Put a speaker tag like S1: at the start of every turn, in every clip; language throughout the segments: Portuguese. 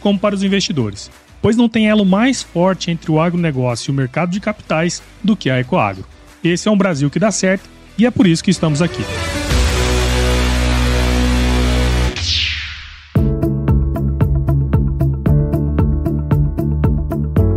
S1: como para os investidores, pois não tem elo mais forte entre o agronegócio e o mercado de capitais do que a Ecoagro. Esse é um Brasil que dá certo e é por isso que estamos aqui.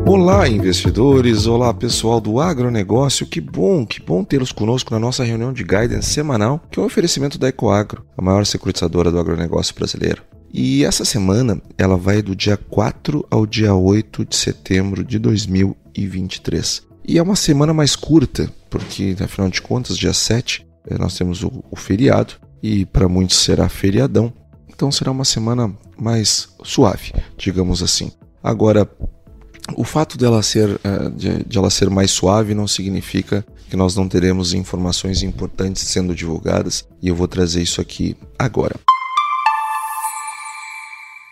S2: Olá, investidores! Olá, pessoal do agronegócio! Que bom, que bom tê-los conosco na nossa reunião de guidance semanal, que é um oferecimento da Ecoagro, a maior securitizadora do agronegócio brasileiro. E essa semana ela vai do dia 4 ao dia 8 de setembro de 2023. E é uma semana mais curta, porque afinal de contas, dia 7 eh, nós temos o, o feriado e para muitos será feriadão. Então será uma semana mais suave, digamos assim. Agora, o fato dela ser, eh, de, de ela ser mais suave não significa que nós não teremos informações importantes sendo divulgadas e eu vou trazer isso aqui agora.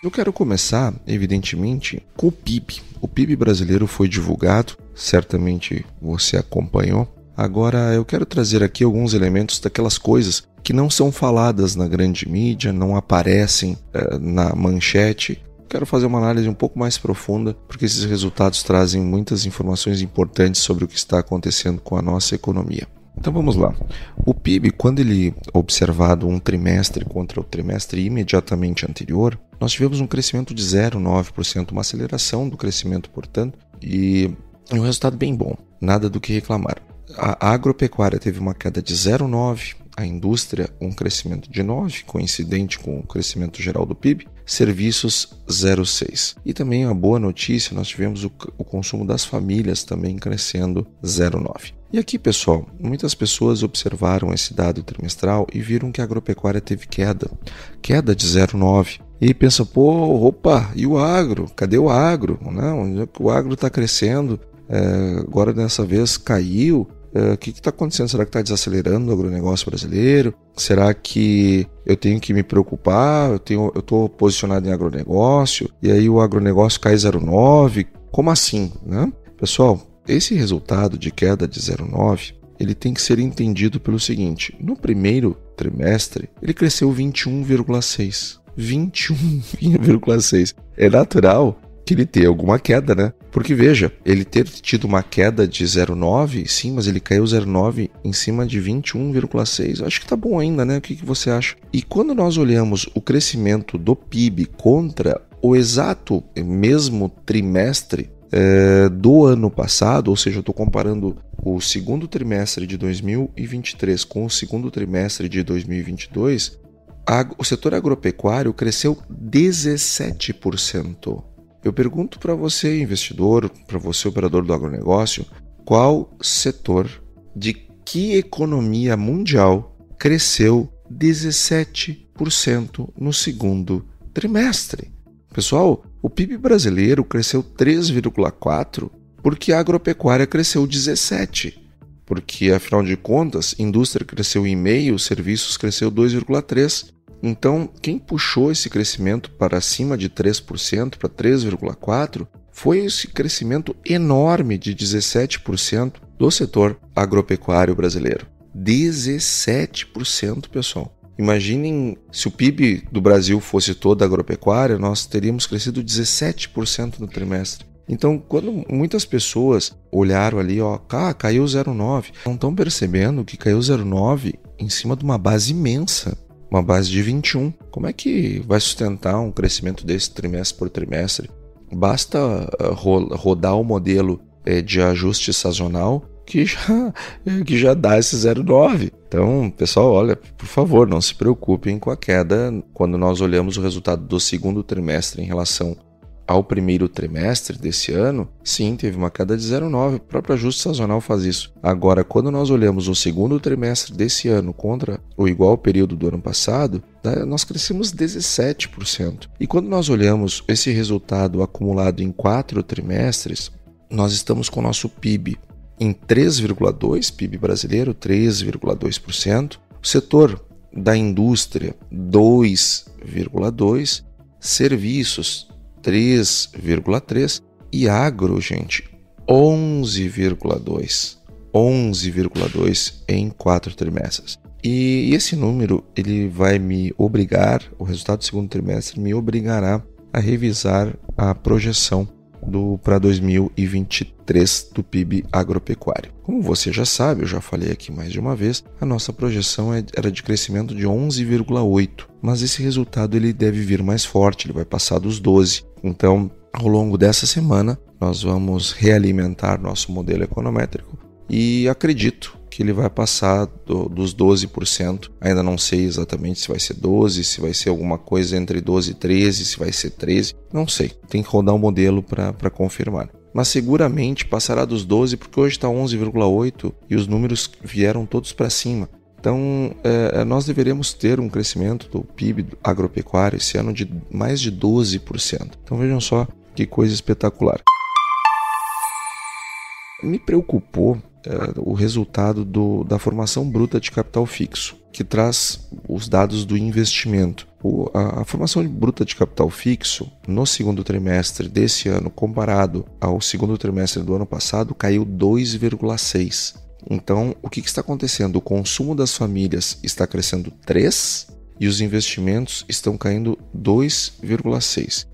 S2: Eu quero começar, evidentemente, com o PIB. O PIB brasileiro foi divulgado, certamente você acompanhou. Agora eu quero trazer aqui alguns elementos daquelas coisas que não são faladas na grande mídia, não aparecem eh, na manchete. Quero fazer uma análise um pouco mais profunda, porque esses resultados trazem muitas informações importantes sobre o que está acontecendo com a nossa economia. Então vamos lá. O PIB, quando ele observado um trimestre contra o trimestre imediatamente anterior, nós tivemos um crescimento de 0,9%, uma aceleração do crescimento, portanto, e um resultado bem bom, nada do que reclamar. A agropecuária teve uma queda de 0,9%, a indústria um crescimento de 9%, coincidente com o crescimento geral do PIB, serviços 0,6%. E também uma boa notícia, nós tivemos o, o consumo das famílias também crescendo 0,9%. E aqui, pessoal, muitas pessoas observaram esse dado trimestral e viram que a agropecuária teve queda, queda de 0,9. E pensa, pô, opa, e o agro? Cadê o agro? Não, o agro está crescendo, é, agora dessa vez caiu. É, o que está acontecendo? Será que está desacelerando o agronegócio brasileiro? Será que eu tenho que me preocupar? Eu tenho, eu estou posicionado em agronegócio e aí o agronegócio cai 0,9? Como assim, né? Pessoal, esse resultado de queda de 0,9 ele tem que ser entendido pelo seguinte: no primeiro trimestre ele cresceu 21,6. 21,6. É natural que ele tenha alguma queda, né? Porque veja, ele ter tido uma queda de 0,9, sim, mas ele caiu 0,9 em cima de 21,6. Acho que tá bom ainda, né? O que, que você acha? E quando nós olhamos o crescimento do PIB contra o exato mesmo trimestre é, do ano passado, ou seja, eu estou comparando o segundo trimestre de 2023 com o segundo trimestre de 2022, a, o setor agropecuário cresceu 17%. Eu pergunto para você, investidor, para você, operador do agronegócio, qual setor de que economia mundial cresceu 17% no segundo trimestre? Pessoal, o PIB brasileiro cresceu 3,4 porque a agropecuária cresceu 17. Porque afinal de contas, indústria cresceu em meio, serviços cresceu 2,3. Então, quem puxou esse crescimento para acima de 3%, para 3,4%, foi esse crescimento enorme de 17% do setor agropecuário brasileiro. 17%, pessoal. Imaginem se o PIB do Brasil fosse toda agropecuária, nós teríamos crescido 17% no trimestre. Então, quando muitas pessoas olharam ali, ó, ah, caiu 0,9, não estão percebendo que caiu 0,9 em cima de uma base imensa, uma base de 21. Como é que vai sustentar um crescimento desse trimestre por trimestre? Basta uh, rodar o modelo uh, de ajuste sazonal que já, que já dá esse 0,9. Então, pessoal, olha, por favor, não se preocupem com a queda quando nós olhamos o resultado do segundo trimestre em relação ao primeiro trimestre desse ano, sim, teve uma queda de 0,9. O próprio ajuste sazonal faz isso. Agora, quando nós olhamos o segundo trimestre desse ano contra o igual período do ano passado, né, nós crescemos 17%. E quando nós olhamos esse resultado acumulado em quatro trimestres, nós estamos com o nosso PIB em 3,2%, PIB brasileiro 3,2%, o setor da indústria 2,2%, serviços 3,3% e agro, gente, 11,2%. 11,2 em quatro trimestres. E esse número ele vai me obrigar, o resultado do segundo trimestre me obrigará a revisar a projeção do para 2023 do PIB agropecuário. Como você já sabe, eu já falei aqui mais de uma vez, a nossa projeção é, era de crescimento de 11,8, mas esse resultado ele deve vir mais forte, ele vai passar dos 12. Então, ao longo dessa semana, nós vamos realimentar nosso modelo econométrico e acredito que ele vai passar do, dos 12%. Ainda não sei exatamente se vai ser 12, se vai ser alguma coisa entre 12 e 13, se vai ser 13, não sei. Tem que rodar o um modelo para confirmar. Mas seguramente passará dos 12 porque hoje está 11,8 e os números vieram todos para cima. Então, é, nós deveremos ter um crescimento do PIB agropecuário esse ano de mais de 12%. Então, vejam só que coisa espetacular. Me preocupou é, o resultado do, da formação bruta de capital fixo, que traz os dados do investimento. O, a, a, formação bruta de capital fixo no segundo trimestre desse ano, comparado ao segundo trimestre do ano passado, caiu 2,6. Então, o que, que está acontecendo? O consumo das famílias está crescendo 3 e os investimentos estão caindo 2,6.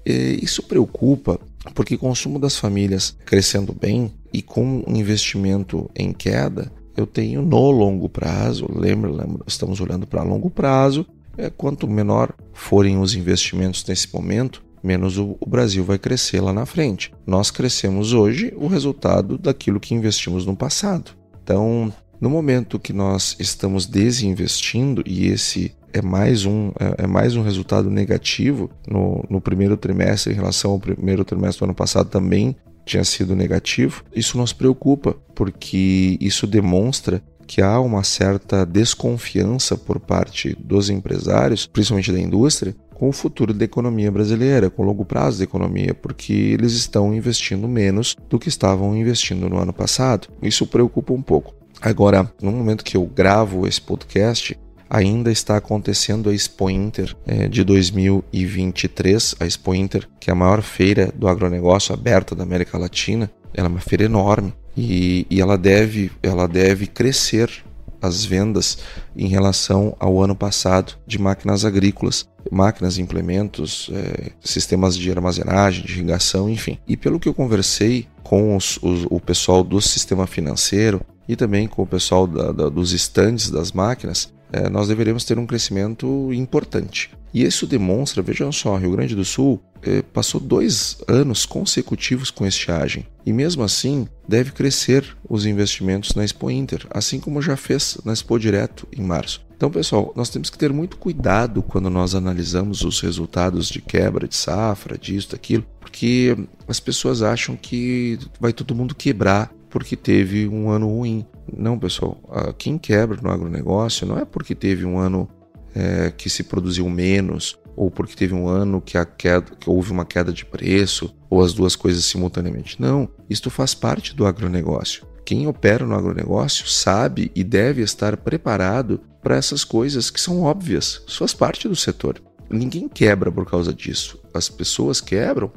S2: Isso preocupa porque o consumo das famílias crescendo bem e com um investimento em queda, eu tenho no longo prazo, lembra, lembra estamos olhando para longo prazo, é, quanto menor forem os investimentos nesse momento, menos o, o Brasil vai crescer lá na frente. Nós crescemos hoje o resultado daquilo que investimos no passado. Então, no momento que nós estamos desinvestindo, e esse é mais um, é, é mais um resultado negativo no, no primeiro trimestre em relação ao primeiro trimestre do ano passado também tinha sido negativo, isso nos preocupa, porque isso demonstra que há uma certa desconfiança por parte dos empresários, principalmente da indústria, com o futuro da economia brasileira, com o longo prazo da economia, porque eles estão investindo menos do que estavam investindo no ano passado. Isso preocupa um pouco. Agora, no momento que eu gravo esse podcast, ainda está acontecendo a Expo Inter é, de 2023, a Expo Inter, que é a maior feira do agronegócio aberta da América Latina. Ela é uma feira enorme e, e ela, deve, ela deve crescer as vendas em relação ao ano passado de máquinas agrícolas, máquinas, implementos, é, sistemas de armazenagem, de irrigação, enfim. E pelo que eu conversei com os, os, o pessoal do sistema financeiro, e também com o pessoal da, da, dos estandes das máquinas, é, nós deveremos ter um crescimento importante. E isso demonstra, vejam só, Rio Grande do Sul é, passou dois anos consecutivos com estiagem e mesmo assim deve crescer os investimentos na Expo Inter, assim como já fez na Expo Direto em março. Então, pessoal, nós temos que ter muito cuidado quando nós analisamos os resultados de quebra de safra, disso, daquilo, porque as pessoas acham que vai todo mundo quebrar porque teve um ano ruim. Não, pessoal, quem quebra no agronegócio não é porque teve um ano é, que se produziu menos, ou porque teve um ano que, queda, que houve uma queda de preço, ou as duas coisas simultaneamente. Não, isto faz parte do agronegócio. Quem opera no agronegócio sabe e deve estar preparado para essas coisas que são óbvias, faz parte do setor. Ninguém quebra por causa disso. As pessoas quebram,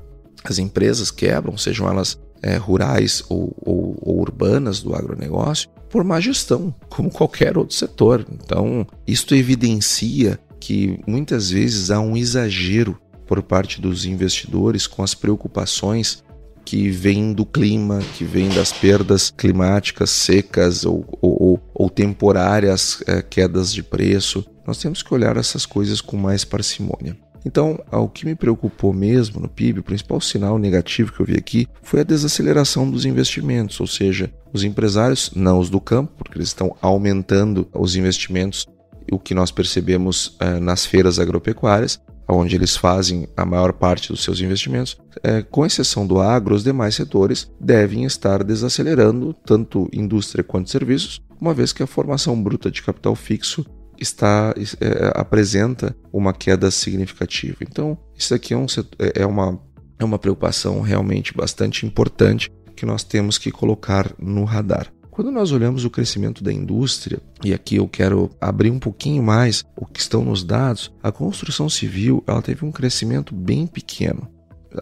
S2: as empresas quebram, sejam elas é, rurais ou, ou, ou urbanas do agronegócio por má gestão, como qualquer outro setor. Então, isto evidencia que muitas vezes há um exagero por parte dos investidores com as preocupações que vêm do clima, que vêm das perdas climáticas secas ou, ou, ou temporárias é, quedas de preço. Nós temos que olhar essas coisas com mais parcimônia. Então, o que me preocupou mesmo no PIB, o principal sinal negativo que eu vi aqui, foi a desaceleração dos investimentos, ou seja, os empresários, não os do campo, porque eles estão aumentando os investimentos, o que nós percebemos eh, nas feiras agropecuárias, onde eles fazem a maior parte dos seus investimentos, é, com exceção do agro, os demais setores devem estar desacelerando, tanto indústria quanto serviços, uma vez que a formação bruta de capital fixo está é, apresenta uma queda significativa. Então, isso aqui é, um, é, uma, é uma preocupação realmente bastante importante que nós temos que colocar no radar. Quando nós olhamos o crescimento da indústria, e aqui eu quero abrir um pouquinho mais o que estão nos dados, a construção civil ela teve um crescimento bem pequeno,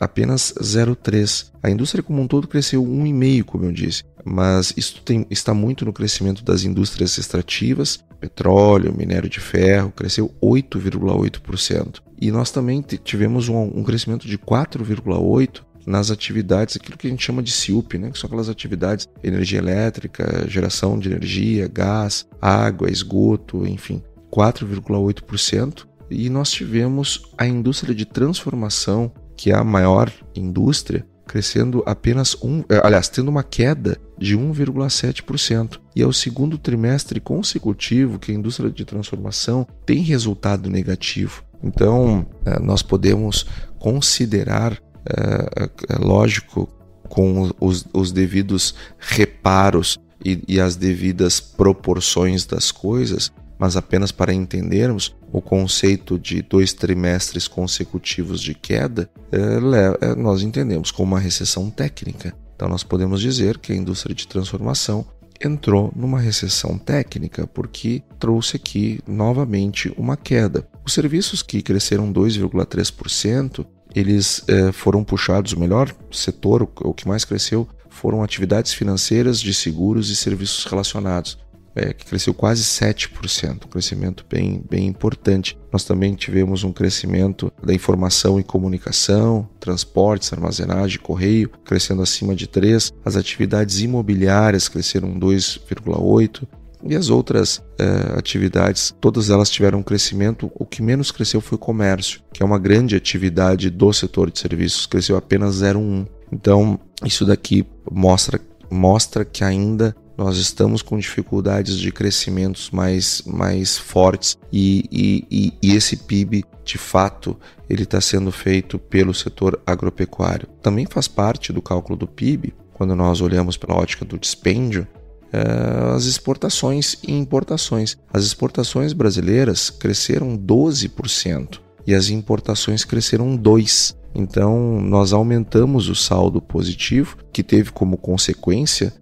S2: apenas 0,3. A indústria como um todo cresceu 1,5, como eu disse, mas isso tem, está muito no crescimento das indústrias extrativas, petróleo, minério de ferro, cresceu 8,8%. E nós também tivemos um, um crescimento de 4,8% nas atividades, aquilo que a gente chama de SIUP, né? que são aquelas atividades energia elétrica, geração de energia, gás, água, esgoto, enfim, 4,8%. E nós tivemos a indústria de transformação, que é a maior indústria, crescendo apenas um, eh, aliás, tendo uma queda de 1,7%. E é o segundo trimestre consecutivo que a indústria de transformação tem resultado negativo. Então, eh, nós podemos considerar é, lógico, com os, os devidos reparos e, e as devidas proporções das coisas, mas apenas para entendermos o conceito de dois trimestres consecutivos de queda, é, nós entendemos como uma recessão técnica. Então, nós podemos dizer que a indústria de transformação entrou numa recessão técnica porque trouxe aqui novamente uma queda. Os serviços que cresceram 2,3% eles é, foram puxados, o melhor setor, o, que mais cresceu, foram atividades financeiras de seguros e serviços relacionados, é, que cresceu quase 7%, um crescimento bem, bem importante. Nós também tivemos um crescimento da informação e comunicação, transportes, armazenagem, correio, crescendo acima de 3%, as atividades imobiliárias cresceram 2,8%, e as outras é, atividades, todas elas tiveram um crescimento. O que menos cresceu foi o comércio, que é uma grande atividade do setor de serviços, cresceu apenas 0,1. Então, isso daqui mostra, mostra que ainda nós estamos com dificuldades de crescimentos mais, mais fortes e, e, e, esse PIB, de fato, ele está sendo feito pelo setor agropecuário. Também faz parte do cálculo do PIB, quando nós olhamos pela ótica do dispêndio, é, as exportações e importações. As exportações brasileiras cresceram 12% e as importações cresceram 2%. Então, nós aumentamos o saldo positivo, que teve como consequência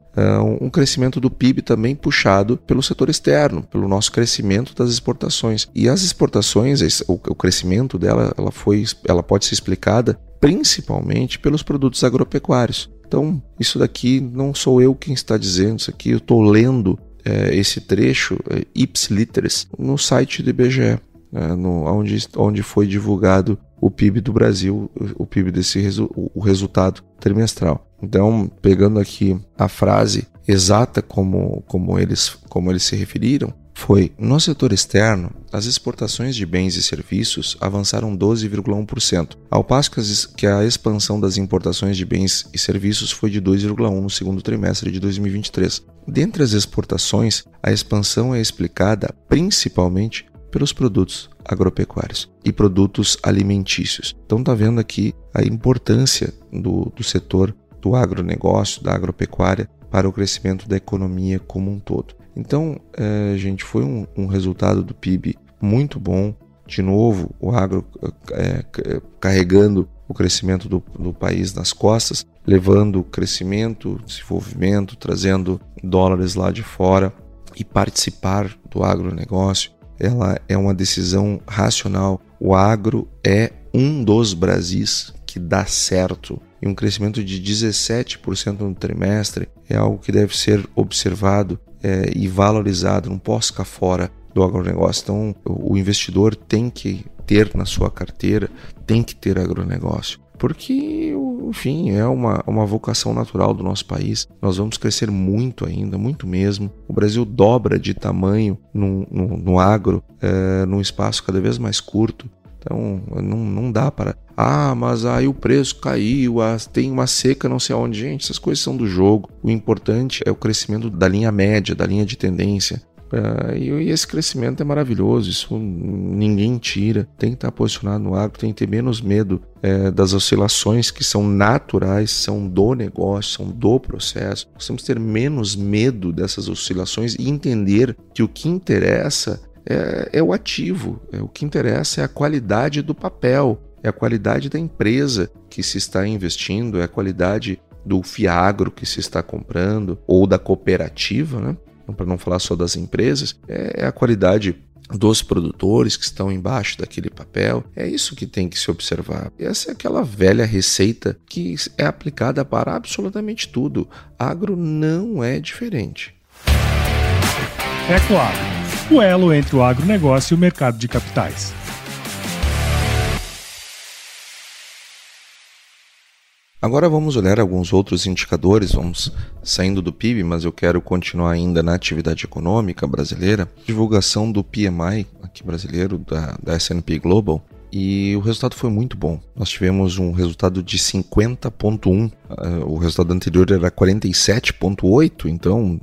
S2: um crescimento do PIB também puxado pelo setor externo, pelo nosso crescimento das exportações. E as exportações, o, o crescimento dela, ela, foi, ela pode ser explicada principalmente pelos produtos agropecuários. Então, isso daqui não sou eu quem está dizendo, isso aqui eu estou lendo é, esse trecho, é, ipsiliteres, no site do IBGE, é, né, no, onde, onde foi divulgado o PIB do Brasil, o PIB desse resu, o resultado trimestral. Então, pegando aqui a frase exata como, como, eles, como eles se referiram, foi: no setor externo, as exportações de bens e serviços avançaram 12,1%, ao passo que a expansão das importações de bens e serviços foi de 2,1% no segundo trimestre de 2023. Dentre as exportações, a expansão é explicada principalmente pelos produtos agropecuários e produtos alimentícios. Então está vendo aqui a importância do, do setor do agronegócio, da agropecuária, para o crescimento da economia como um todo. Então, é, gente, foi um, um, resultado do PIB muito bom. De novo, o agro é, é, carregando o crescimento do, do, país nas costas, levando crescimento, desenvolvimento, trazendo dólares lá de fora e participar do agronegócio. Ela é uma decisão racional. O agro é um dos Brasis que dá certo um crescimento de 17% no trimestre é algo que deve ser observado é, e valorizado, não posso ficar fora do agronegócio. Então, o investidor tem que ter na sua carteira, tem que ter agronegócio. Porque, enfim, é uma, uma vocação natural do nosso país. Nós vamos crescer muito ainda, muito mesmo. O Brasil dobra de tamanho no, no, no agro, é, num espaço cada vez mais curto. Então, não, não dá para. Ah, mas aí o preço caiu, tem uma seca não sei aonde. Gente, essas coisas são do jogo. O importante é o crescimento da linha média, da linha de tendência. Uh, e, esse crescimento é maravilhoso, isso ninguém tira. Tem que estar posicionado no agro, tem que ter menos medo é, das oscilações que são naturais, são do negócio, são do processo. Nós temos que ter menos medo dessas oscilações e entender que o que interessa é, é o ativo, é, o que interessa é a qualidade do papel, é a qualidade da empresa que se está investindo, é a qualidade do fiagro que se está comprando ou da cooperativa, né? Então, para não falar só das empresas, é, é a qualidade dos produtores que estão embaixo daquele papel. É isso que tem que se observar. Essa é aquela velha receita que é aplicada para absolutamente tudo. Agro não é diferente.
S1: Ecoagro o elo entre o agronegócio e o mercado de capitais.
S2: Agora vamos olhar alguns outros indicadores, vamos saindo do PIB, mas eu quero continuar ainda na atividade econômica brasileira. Divulgação do PMI aqui brasileiro da, da S&P Global e o resultado foi muito bom. Nós tivemos um resultado de 50.1, uh, o resultado anterior era 47.8, então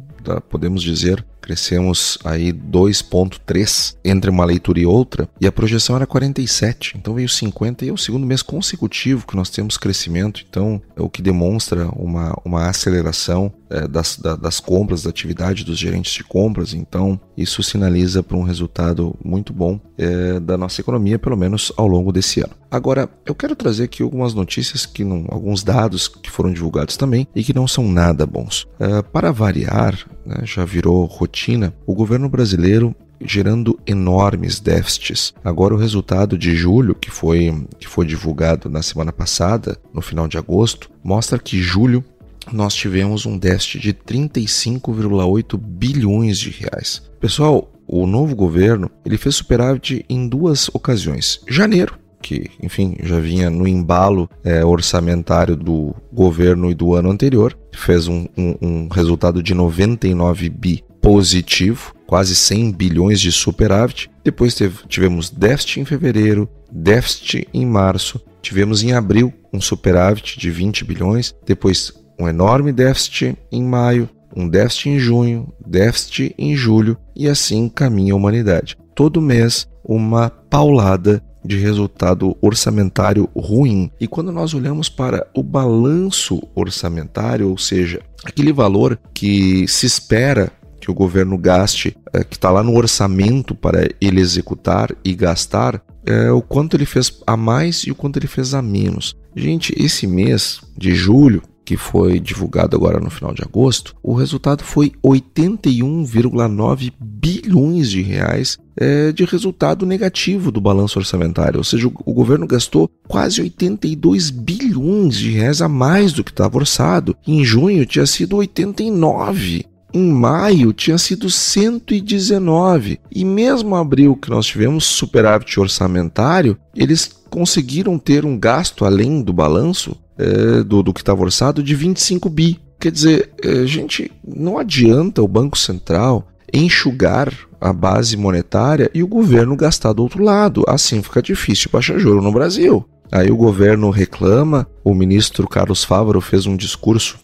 S2: podemos dizer crescemos aí 2,3 entre uma leitura e outra, e a projeção era 47, então veio 50 e é o segundo mês consecutivo que nós temos crescimento, então é o que demonstra uma, uma aceleração é, das, da, das compras, da atividade dos gerentes de compras, então isso sinaliza para um resultado muito bom é, da nossa economia, pelo menos ao longo desse ano. Agora, eu quero trazer aqui algumas notícias, que não, alguns dados que foram divulgados também e que não são nada bons. É, para variar, né, já virou rotina, o governo brasileiro gerando enormes déficits. Agora o resultado de julho, que foi, que foi divulgado na semana passada, no final de agosto, mostra que julho nós tivemos um déficit de 35,8 bilhões de reais. Pessoal, o novo governo ele fez superávit em duas ocasiões. Janeiro, que, enfim, já vinha no embalo é, orçamentário do governo e do ano anterior, fez um, um, um resultado de 99 bi positivo, quase 100 bilhões de superávit. Depois teve, tivemos déficit em fevereiro, déficit em março, tivemos em abril um superávit de 20 bilhões, depois um enorme déficit em maio, um déficit em junho, déficit em julho e assim caminha a humanidade. Todo mês, uma paulada de resultado orçamentário ruim. E quando nós olhamos para o balanço orçamentário, ou seja, aquele valor que se espera que o governo gaste, é, que está lá no orçamento para ele executar e gastar, é, o quanto ele fez a mais e o quanto ele fez a menos. Gente, esse mês de julho que foi divulgado agora no final de agosto, o resultado foi 81,9 bilhões de reais é, de resultado negativo do balanço orçamentário, ou seja, o, o, governo gastou quase 82 bilhões de reais a mais do que estava orçado. Em junho tinha sido 89. Em maio tinha sido 119. E mesmo abril, que nós tivemos superávit orçamentário, eles conseguiram ter um gasto além do balanço é, do, do que estava orçado de 25 bi. Quer dizer, é, gente, não adianta o Banco Central enxugar a base monetária e o governo gastar do outro lado. Assim fica difícil baixar juro no Brasil. Aí o governo reclama, o ministro Carlos Fávaro fez um discurso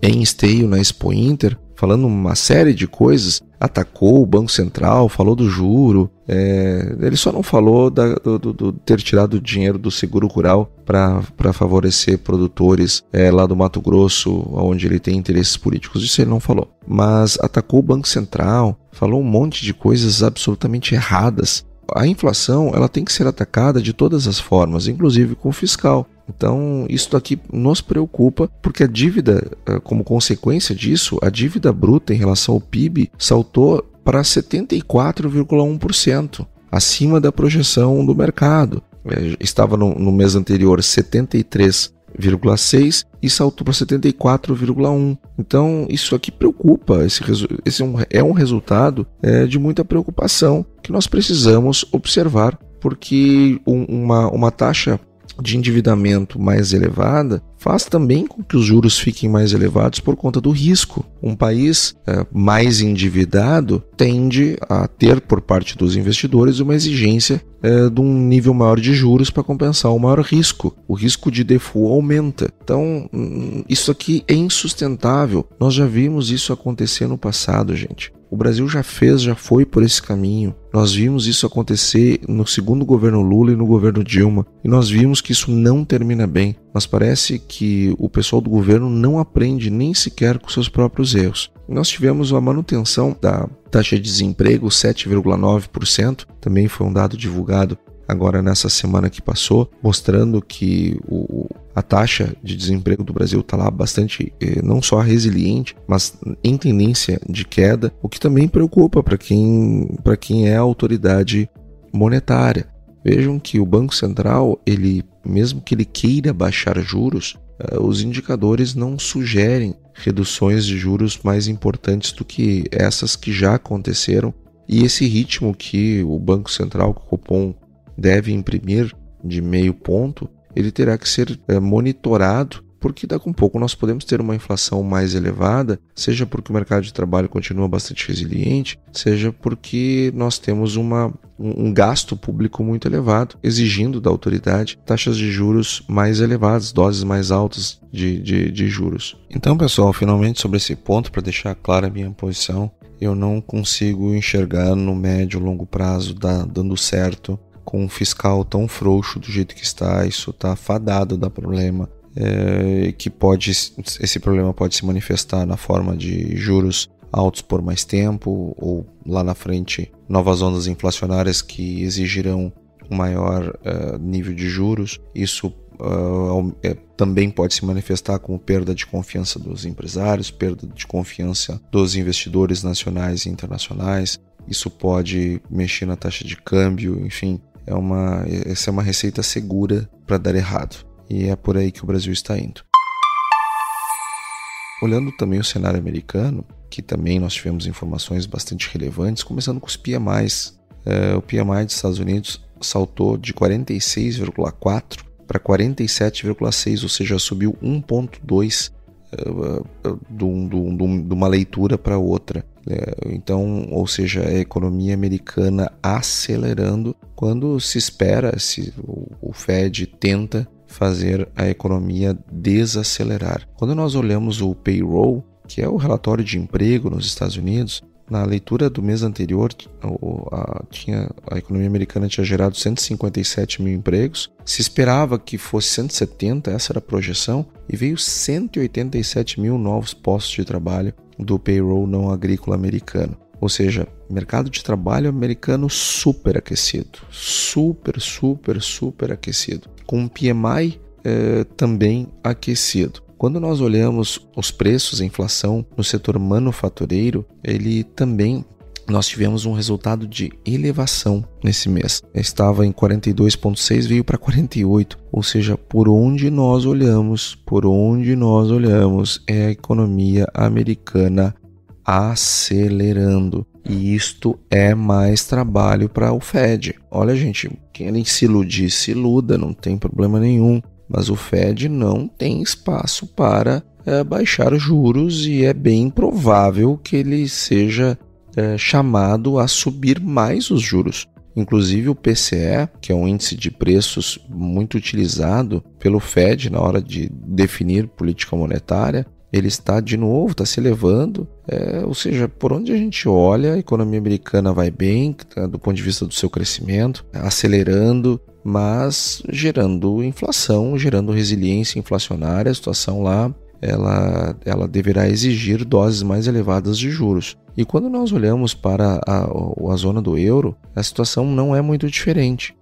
S2: em esteio na Expo Inter, falando uma série de coisas, atacou o Banco Central, falou do juro, é, ele só não falou da, do, do, ter tirado dinheiro do seguro rural para favorecer produtores é, lá do Mato Grosso, onde ele tem interesses políticos. Isso ele não falou. Mas atacou o Banco Central, falou um monte de coisas absolutamente erradas a inflação ela tem que ser atacada de todas as formas, inclusive com o fiscal. Então, isso aqui nos preocupa porque a dívida, eh, como consequência disso, a dívida bruta em relação ao PIB saltou para 74,1%, acima da projeção do mercado. Eh, estava no, no mês anterior 73,6 e saltou para 74,1. Então, isso aqui preocupa. Esse, esse é, um, é um resultado é, de muita preocupação que nós precisamos observar, porque um, uma, uma taxa de endividamento mais elevada faz também com que os juros fiquem mais elevados por conta do risco. Um país é, mais endividado tende a ter, por parte dos investidores, uma exigência é, de um nível maior de juros para compensar o maior risco. O risco de default aumenta. Então, hum, isso aqui é insustentável. Nós já vimos isso acontecer no passado, gente. O Brasil já fez, já foi por esse caminho. Nós vimos isso acontecer no segundo governo Lula e no governo Dilma, e nós vimos que isso não termina bem. Mas parece que o pessoal do governo não aprende nem sequer com seus próprios erros. Nós tivemos a manutenção da taxa de desemprego, 7,9%, também foi um dado divulgado agora nessa semana que passou, mostrando que o, a taxa de desemprego do Brasil está lá bastante, eh, não só resiliente, mas em tendência de queda, o que também preocupa para quem, quem é autoridade monetária. Vejam que o Banco Central, ele, mesmo que ele queira baixar juros, eh, os indicadores não sugerem reduções de juros mais importantes do que essas que já aconteceram. E esse ritmo que o Banco Central, o Copom, deve imprimir de meio ponto, ele terá que ser é, monitorado, porque daqui a um pouco nós podemos ter uma inflação mais elevada, seja porque o mercado de trabalho continua bastante resiliente, seja porque nós temos uma, um gasto público muito elevado, exigindo da autoridade taxas de juros mais elevadas, doses mais altas de, de, de juros. Então, pessoal, finalmente sobre esse ponto, para deixar clara a minha posição, eu não consigo enxergar no médio e longo prazo da, dando certo com um fiscal tão frouxo do jeito que está, isso está fadado da problema. É, que pode esse problema pode se manifestar na forma de juros altos por mais tempo ou lá na frente novas ondas inflacionárias que exigirão um maior uh, nível de juros. Isso uh, é, também pode se manifestar como perda de confiança dos empresários, perda de confiança dos investidores nacionais e internacionais. Isso pode mexer na taxa de câmbio, enfim, é uma, essa é uma receita segura para dar errado. E é por aí que o Brasil está indo. Olhando também o cenário americano, que também nós tivemos informações bastante relevantes, começando com os PMIs. É, o PMI dos Estados Unidos saltou de 46,4 para 47,6, ou seja, subiu 1,2 uh, de uma leitura para outra. É, então, ou seja, a economia americana acelerando quando se espera, se o Fed tenta fazer a economia desacelerar. Quando nós olhamos o payroll, que é o relatório de emprego nos Estados Unidos, na leitura do mês anterior, a, tinha, a economia americana tinha gerado 157 mil empregos. Se esperava que fosse 170, essa era a projeção, e veio 187 mil novos postos de trabalho do payroll não agrícola americano. Ou seja, mercado de trabalho americano super aquecido, super, super, super aquecido, com um PMI eh, também aquecido. Quando nós olhamos os preços, a inflação no setor manufatureiro, ele também nós tivemos um resultado de elevação nesse mês. Estava em 42,6, veio para 48. Ou seja, por onde nós olhamos, por onde nós olhamos, é a economia americana acelerando. E isto é mais trabalho para o Fed. Olha, gente, quem se iludir, se iluda, não tem problema nenhum mas o Fed não tem espaço para é, baixar juros e é bem provável que ele seja é, chamado a subir mais os juros. Inclusive o PCE, que é um índice de preços muito utilizado pelo Fed na hora de definir política monetária, ele está de novo, está se elevando. É, ou seja, por onde a gente olha, a economia americana vai bem, tá, do ponto de vista do seu crescimento, acelerando, mas gerando inflação, gerando resiliência inflacionária. A situação lá ela, ela deverá exigir doses mais elevadas de juros. E quando nós olhamos para a, a zona do euro, a situação não é muito diferente.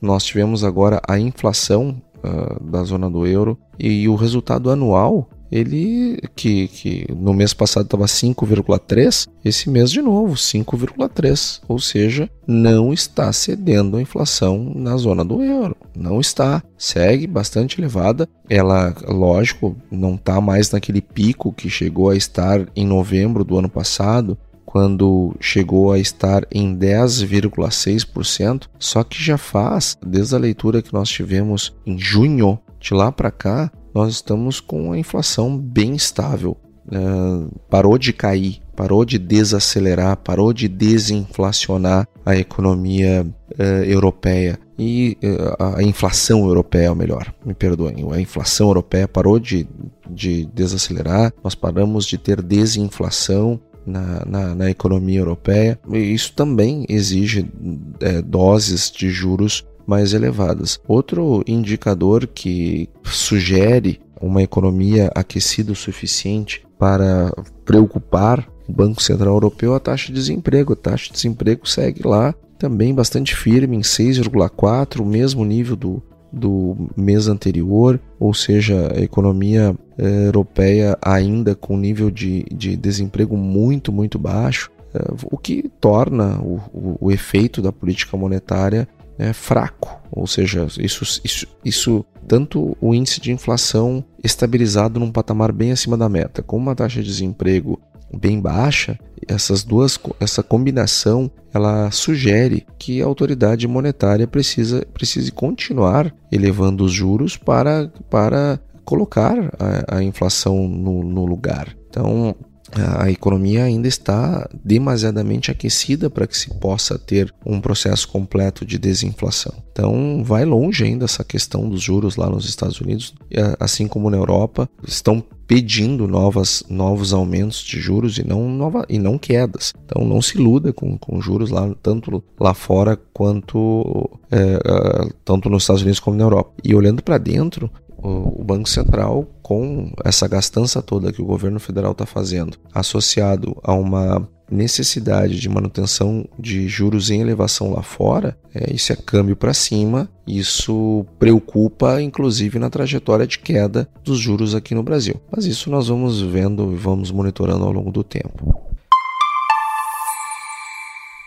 S2: Nós tivemos agora a inflação uh, da zona do euro e o resultado anual ele que, que no mês passado estava 5,3, esse mês de novo 5,3, ou seja, não está cedendo a inflação na zona do euro, não está, segue bastante elevada. Ela, lógico, não está mais naquele pico que chegou a estar em novembro do ano passado, quando chegou a estar em 10,6%, só que já faz, desde a leitura que nós tivemos em junho, de lá para cá, nós estamos com a inflação bem estável. Uh, parou de cair, parou de desacelerar, parou de desinflacionar a economia uh, europeia e uh, a inflação europeia, ou melhor, me perdoem, a inflação europeia parou de, de desacelerar, nós paramos de ter desinflação na, na, na economia europeia. E isso também exige é, doses de juros mais elevadas. Outro indicador que sugere uma economia aquecida o suficiente para preocupar o Banco Central Europeu é a taxa de desemprego. A taxa de desemprego segue lá também bastante firme em 6,4, o mesmo nível do, do mês anterior, ou seja, a economia eh, europeia ainda com nível de, de desemprego muito, muito baixo, eh, o que torna o, o, o, efeito da política monetária eh, fraco, ou seja, isso, isso, isso tanto o índice de inflação estabilizado num patamar bem acima da meta, com uma taxa de desemprego bem baixa, essas duas, essa combinação, ela sugere que a autoridade monetária precisa precise continuar elevando os juros para, para colocar a, a inflação no, no lugar. Então, a economia ainda está demasiadamente aquecida para que se possa ter um processo completo de desinflação. Então, vai longe ainda essa questão dos juros lá nos Estados Unidos, assim como na Europa, estão pedindo novas, novos aumentos de juros e não, nova, e não quedas. Então, não se iluda com, com juros lá, tanto lá fora quanto é, tanto nos Estados Unidos como na Europa. E olhando para dentro, o Banco Central, com essa gastança toda que o governo federal está fazendo, associado a uma necessidade de manutenção de juros em elevação lá fora, é, isso é câmbio para cima, isso preocupa inclusive na trajetória de queda dos juros aqui no Brasil. Mas isso nós vamos vendo e vamos monitorando ao longo do tempo.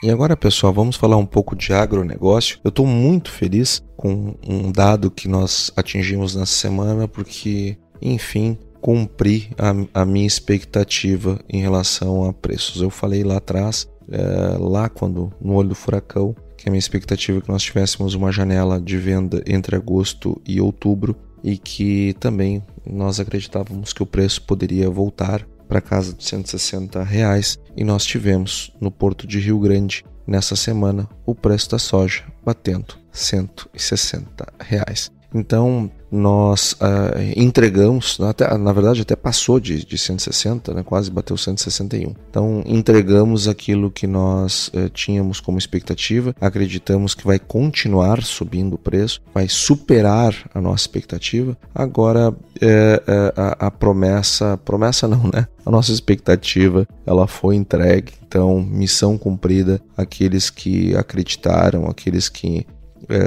S2: E agora, pessoal, vamos falar um pouco de agronegócio. Eu estou muito feliz com um dado que nós atingimos nessa semana, porque, enfim, cumpri a, a minha expectativa em relação a preços. Eu falei lá atrás, é, lá quando no olho do furacão, que a minha expectativa é que nós tivéssemos uma janela de venda entre agosto e outubro e que também nós acreditávamos que o preço poderia voltar para casa de 160 reais e nós tivemos no porto de Rio Grande nessa semana o preço da soja batendo 160 reais. Então nós uh, entregamos, até, na verdade até passou de, de 160, né, quase bateu 161. Então entregamos aquilo que nós uh, tínhamos como expectativa, acreditamos que vai continuar subindo o preço, vai superar a nossa expectativa. Agora é, é, a, a promessa, promessa não, né? A nossa expectativa ela foi entregue, então missão cumprida. Aqueles que acreditaram, aqueles que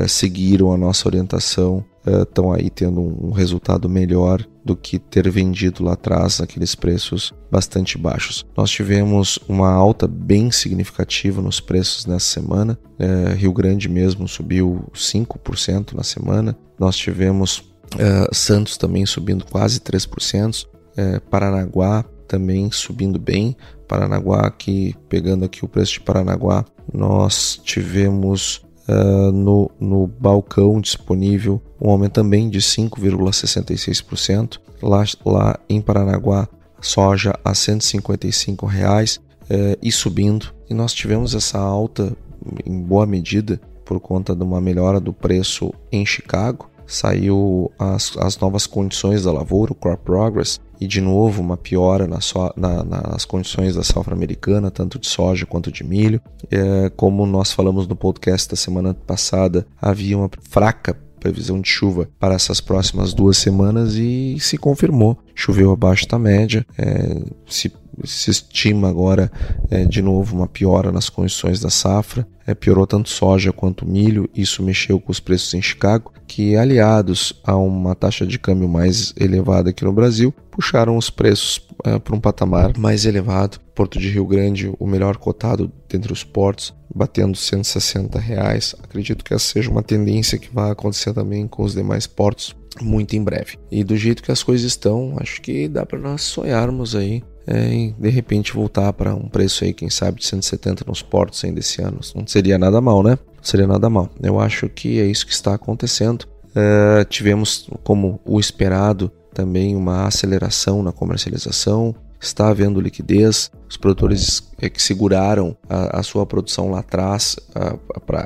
S2: seguiram a nossa orientação estão é, aí tendo um resultado melhor do que ter vendido lá atrás aqueles preços bastante baixos. Nós tivemos uma alta bem significativa nos preços nessa semana. É, Rio Grande mesmo subiu 5% na semana. Nós tivemos é, Santos também subindo quase 3%. É, Paranaguá também subindo bem. Paranaguá aqui, pegando aqui o preço de Paranaguá, nós tivemos uh, no, no balcão disponível um aumento também de 5,66%. Lá, lá em Paranaguá, soja a 155 reais, uh, e subindo. E nós tivemos essa alta em boa medida por conta de uma melhora do preço em Chicago. Saiu as, as novas condições da lavoura, o Crop Progress, e de novo uma piora na so, na, nas condições da safra americana, tanto de soja quanto de milho. É, como nós falamos no podcast da semana passada, havia uma fraca previsão de chuva para essas próximas duas semanas e se confirmou. Choveu abaixo da média, é, se se estima agora é, de novo uma piora nas condições da safra. É, piorou tanto soja quanto milho, isso mexeu com os preços em Chicago, que aliados a uma taxa de câmbio mais elevada aqui no Brasil, puxaram os preços é, para um patamar mais elevado. Porto de Rio Grande, o melhor cotado dentre os portos, batendo 160 reais. Acredito que essa seja uma tendência que vai acontecer também com os demais portos muito em breve. E do jeito que as coisas estão, acho que dá para nós sonharmos aí é, e de repente voltar para um preço aí, quem sabe, de 170 nos portos ainda esse ano. Não seria nada mal, né? Não seria nada mal. Eu acho que é isso que está acontecendo. É, tivemos, como o esperado, também uma aceleração na comercialização. Está havendo liquidez, os produtores é, que seguraram a, a, sua produção lá atrás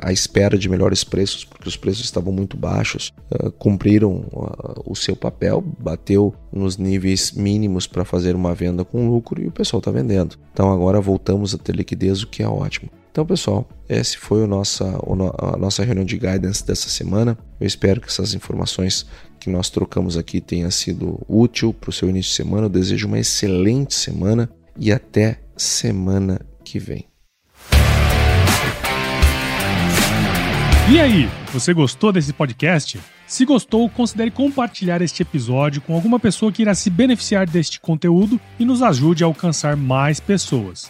S2: à espera de melhores preços, porque os preços estavam muito baixos, uh, cumpriram uh, o seu papel, bateu nos níveis mínimos para fazer uma venda com lucro e o pessoal está vendendo. Então agora voltamos a ter liquidez, o que é ótimo. Então, pessoal, esse foi o nossa, a nossa reunião de guidance dessa semana. Eu espero que essas informações que nós trocamos aqui tenham sido útil para o seu início de semana. Eu desejo uma excelente semana e até semana que vem.
S1: E aí, você gostou desse podcast? Se gostou, considere compartilhar este episódio com alguma pessoa que irá se beneficiar deste conteúdo e nos ajude a alcançar mais pessoas.